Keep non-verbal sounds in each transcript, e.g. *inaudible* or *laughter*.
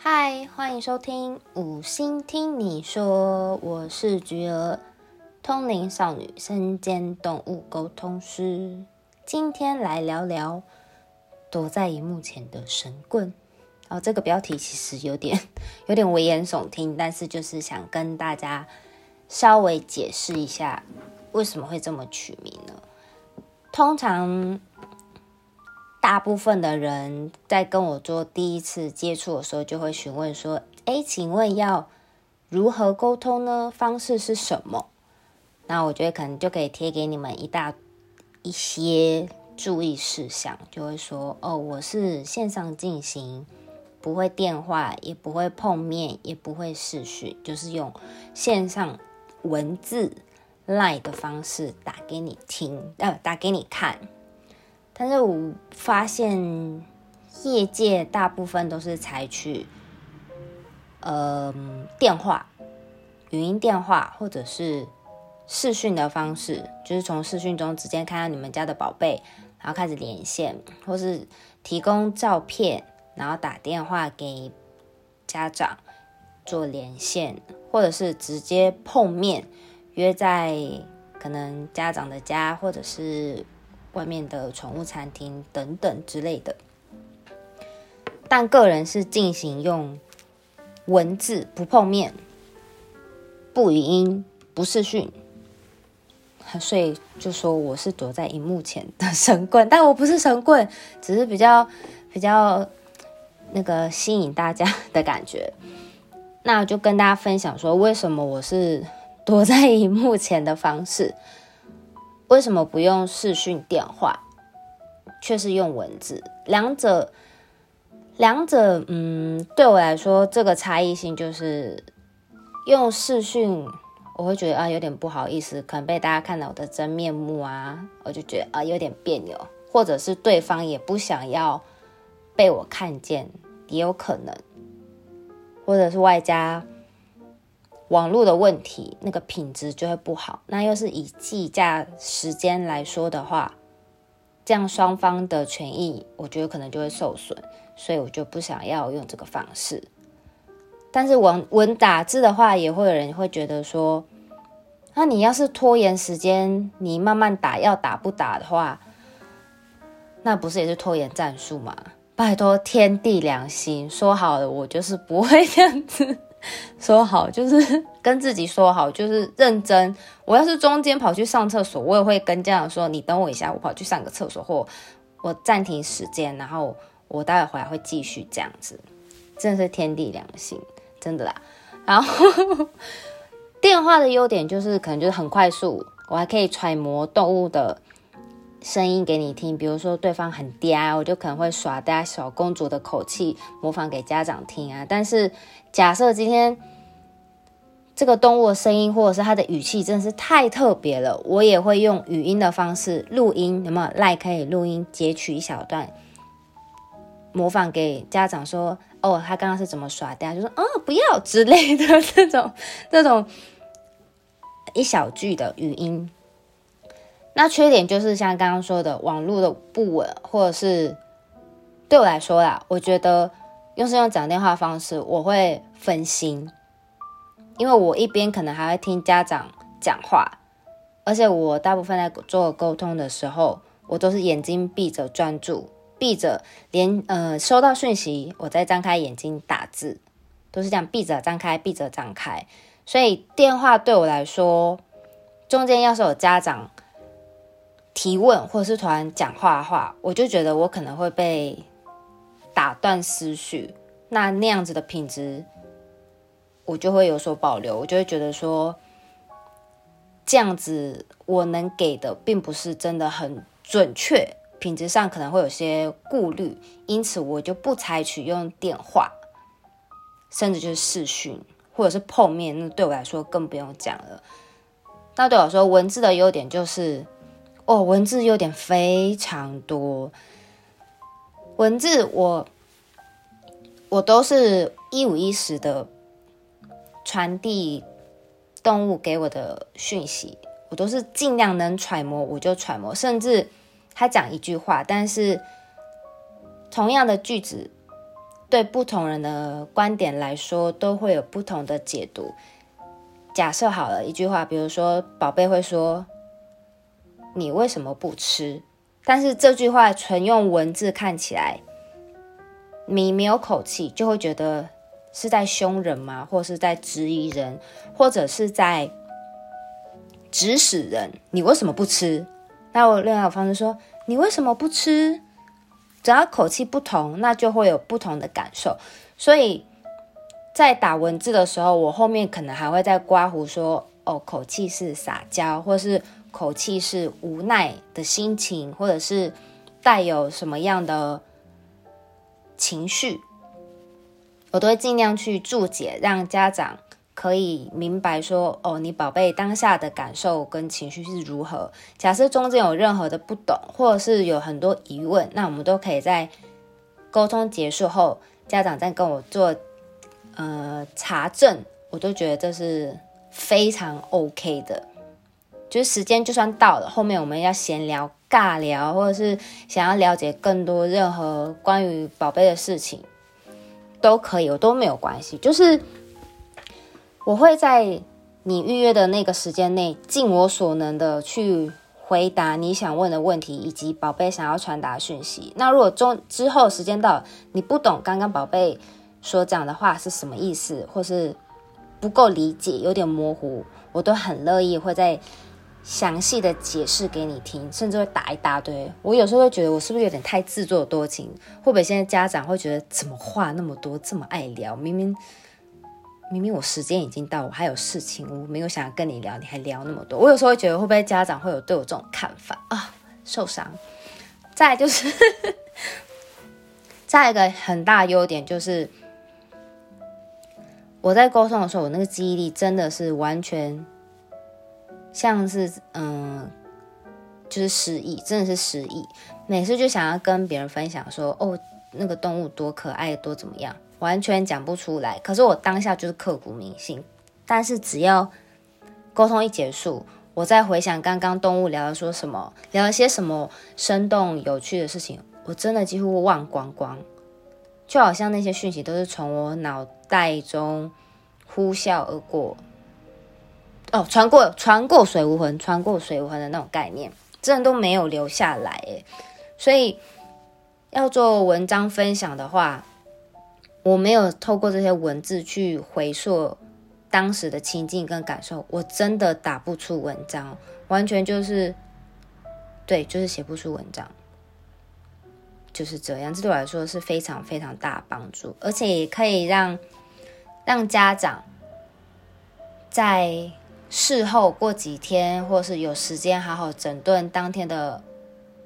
嗨，欢迎收听五星听你说，我是菊儿，通灵少女，身兼动物沟通师。今天来聊聊躲在荧幕前的神棍。哦，这个标题其实有点 *laughs* 有点危言耸听，但是就是想跟大家稍微解释一下为什么会这么取名呢？通常。大部分的人在跟我做第一次接触的时候，就会询问说：“哎，请问要如何沟通呢？方式是什么？”那我觉得可能就可以贴给你们一大一些注意事项，就会说：“哦，我是线上进行，不会电话，也不会碰面，也不会视讯，就是用线上文字 line 的方式打给你听，呃，打给你看。”但是我发现，业界大部分都是采取，呃，电话、语音电话或者是视讯的方式，就是从视讯中直接看到你们家的宝贝，然后开始连线，或是提供照片，然后打电话给家长做连线，或者是直接碰面，约在可能家长的家，或者是。外面的宠物餐厅等等之类的，但个人是进行用文字不碰面、不语音、不视讯，所以就说我是躲在荧幕前的神棍，*laughs* 但我不是神棍，只是比较比较那个吸引大家的感觉。那就跟大家分享说，为什么我是躲在荧幕前的方式。为什么不用视讯电话，却是用文字？两者，两者，嗯，对我来说，这个差异性就是用视讯，我会觉得啊，有点不好意思，可能被大家看到我的真面目啊，我就觉得啊，有点别扭，或者是对方也不想要被我看见，也有可能，或者是外加。网络的问题，那个品质就会不好。那又是以计价时间来说的话，这样双方的权益，我觉得可能就会受损。所以我就不想要用这个方式。但是文文打字的话，也会有人会觉得说，那你要是拖延时间，你慢慢打，要打不打的话，那不是也是拖延战术吗？拜托天地良心，说好了，我就是不会这样子。*laughs* 说好就是 *laughs* 跟自己说好，就是认真。我要是中间跑去上厕所，我也会跟家长说：“你等我一下，我跑去上个厕所，或我暂停时间，然后我待会回来会继续这样子。”真的是天地良心，真的啦。然后 *laughs* 电话的优点就是可能就是很快速，我还可以揣摩动物的声音给你听。比如说对方很嗲，我就可能会耍嗲小公主的口气模仿给家长听啊。但是假设今天这个动物的声音或者是它的语气真的是太特别了，我也会用语音的方式录音，有没有？赖可以录音截取一小段，模仿给家长说：“哦，他刚刚是怎么耍的？”就说：“哦，不要之类的这种这种一小句的语音。”那缺点就是像刚刚说的网络的不稳，或者是对我来说啦，我觉得。用是用讲电话方式，我会分心，因为我一边可能还会听家长讲话，而且我大部分在做沟通的时候，我都是眼睛闭着专注，闭着连呃收到讯息，我再张开眼睛打字，都是这样闭着张开，闭着张开，所以电话对我来说，中间要是有家长提问或者是突然讲话的话，我就觉得我可能会被。打断思绪，那那样子的品质，我就会有所保留。我就会觉得说，这样子我能给的并不是真的很准确，品质上可能会有些顾虑，因此我就不采取用电话，甚至就是视讯或者是碰面。那对我来说更不用讲了。那对我说，文字的优点就是，哦，文字优点非常多。文字我我都是一五一十的传递动物给我的讯息，我都是尽量能揣摩我就揣摩，甚至他讲一句话，但是同样的句子对不同人的观点来说，都会有不同的解读。假设好了一句话，比如说宝贝会说：“你为什么不吃？”但是这句话纯用文字看起来，你没有口气，就会觉得是在凶人吗？或是在质疑人，或者是在指使人？你为什么不吃？那我另外方式说：“你为什么不吃？”只要口气不同，那就会有不同的感受。所以。在打文字的时候，我后面可能还会再刮胡说哦，口气是撒娇，或是口气是无奈的心情，或者是带有什么样的情绪，我都会尽量去注解，让家长可以明白说哦，你宝贝当下的感受跟情绪是如何。假设中间有任何的不懂，或者是有很多疑问，那我们都可以在沟通结束后，家长再跟我做。呃，查证我都觉得这是非常 OK 的，就是时间就算到了，后面我们要闲聊、尬聊，或者是想要了解更多任何关于宝贝的事情，都可以，我都没有关系。就是我会在你预约的那个时间内，尽我所能的去回答你想问的问题，以及宝贝想要传达讯息。那如果中之后时间到，你不懂刚刚宝贝。说讲的话是什么意思，或是不够理解，有点模糊，我都很乐意会在详细的解释给你听，甚至会打一大堆。我有时候会觉得我是不是有点太自作多情？会不会现在家长会觉得怎么话那么多，这么爱聊？明明明明我时间已经到，我还有事情，我没有想要跟你聊，你还聊那么多。我有时候会觉得会不会家长会有对我这种看法啊？受伤。再就是，*laughs* 再一个很大优点就是。我在沟通的时候，我那个记忆力真的是完全像是嗯，就是失忆，真的是失忆。每次就想要跟别人分享说，哦，那个动物多可爱，多怎么样，完全讲不出来。可是我当下就是刻骨铭心。但是只要沟通一结束，我再回想刚刚动物聊了说什么，聊了些什么生动有趣的事情，我真的几乎忘光光。就好像那些讯息都是从我脑袋中呼啸而过，哦，穿过穿过水无痕，穿过水无痕的那种概念，真的都没有留下来诶。所以要做文章分享的话，我没有透过这些文字去回溯当时的情境跟感受，我真的打不出文章，完全就是对，就是写不出文章。就是这样，这对我来说是非常非常大帮助，而且也可以让让家长在事后过几天，或是有时间好好整顿当天的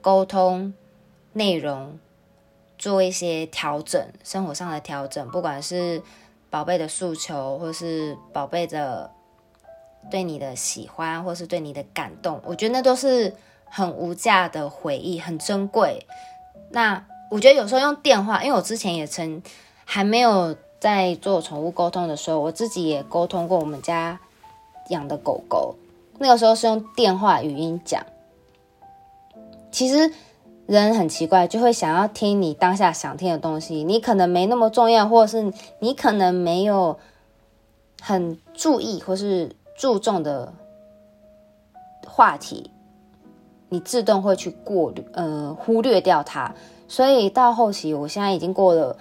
沟通内容，做一些调整，生活上的调整，不管是宝贝的诉求，或是宝贝的对你的喜欢，或是对你的感动，我觉得那都是很无价的回忆，很珍贵。那我觉得有时候用电话，因为我之前也曾还没有在做宠物沟通的时候，我自己也沟通过我们家养的狗狗。那个时候是用电话语音讲。其实人很奇怪，就会想要听你当下想听的东西。你可能没那么重要，或者是你可能没有很注意或是注重的话题。你自动会去过滤，呃，忽略掉它。所以到后期，我现在已经过了，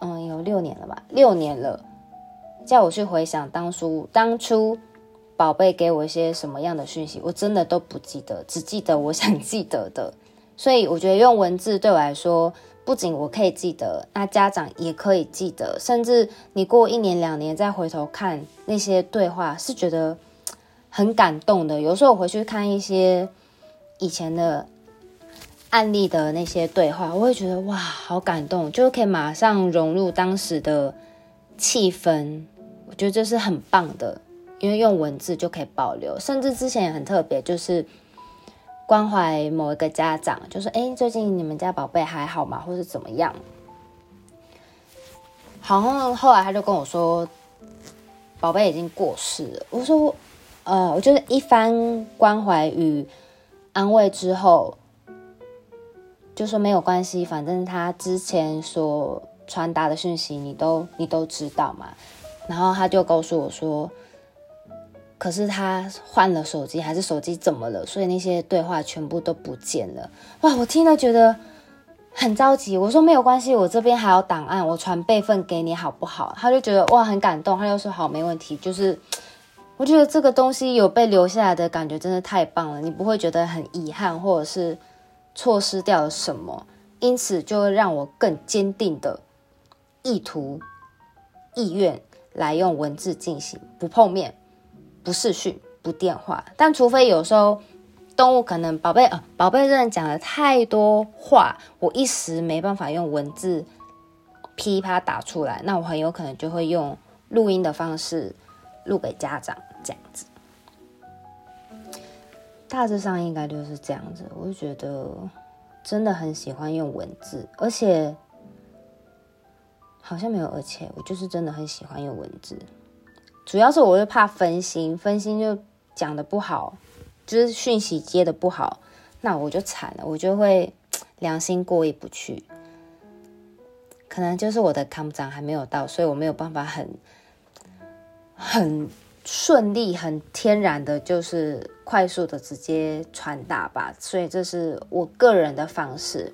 嗯，有六年了吧，六年了。叫我去回想当初，当初宝贝给我一些什么样的讯息，我真的都不记得，只记得我想记得的。所以我觉得用文字对我来说，不仅我可以记得，那家长也可以记得，甚至你过一年两年再回头看那些对话，是觉得。很感动的，有时候我回去看一些以前的案例的那些对话，我会觉得哇，好感动，就可以马上融入当时的气氛。我觉得这是很棒的，因为用文字就可以保留。甚至之前也很特别，就是关怀某一个家长，就说：“哎，最近你们家宝贝还好吗？或是怎么样？”好像后来他就跟我说，宝贝已经过世了。我说。呃，我就是一番关怀与安慰之后，就说没有关系，反正他之前所传达的讯息，你都你都知道嘛？然后他就告诉我说，可是他换了手机，还是手机怎么了？所以那些对话全部都不见了。哇，我听了觉得很着急。我说没有关系，我这边还有档案，我传备份给你好不好？他就觉得哇很感动，他就说好没问题。就是我觉得这个东西有被留下来的感觉真的太棒了，你不会觉得很遗憾，或者是错失掉了什么，因此就会让我更坚定的意图、意愿。来用文字进行，不碰面，不视讯，不电话。但除非有时候动物可能宝贝呃宝贝真的讲了太多话，我一时没办法用文字噼啪打出来，那我很有可能就会用录音的方式录给家长这样子。大致上应该就是这样子。我就觉得真的很喜欢用文字，而且。好像没有，而且我就是真的很喜欢用文字，主要是我会怕分心，分心就讲的不好，就是讯息接的不好，那我就惨了，我就会良心过意不去。可能就是我的康长还没有到，所以我没有办法很很顺利、很天然的，就是快速的直接传达吧。所以这是我个人的方式。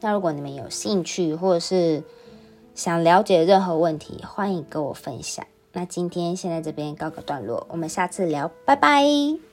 那如果你们有兴趣，或者是想了解任何问题，欢迎跟我分享。那今天先在这边告个段落，我们下次聊，拜拜。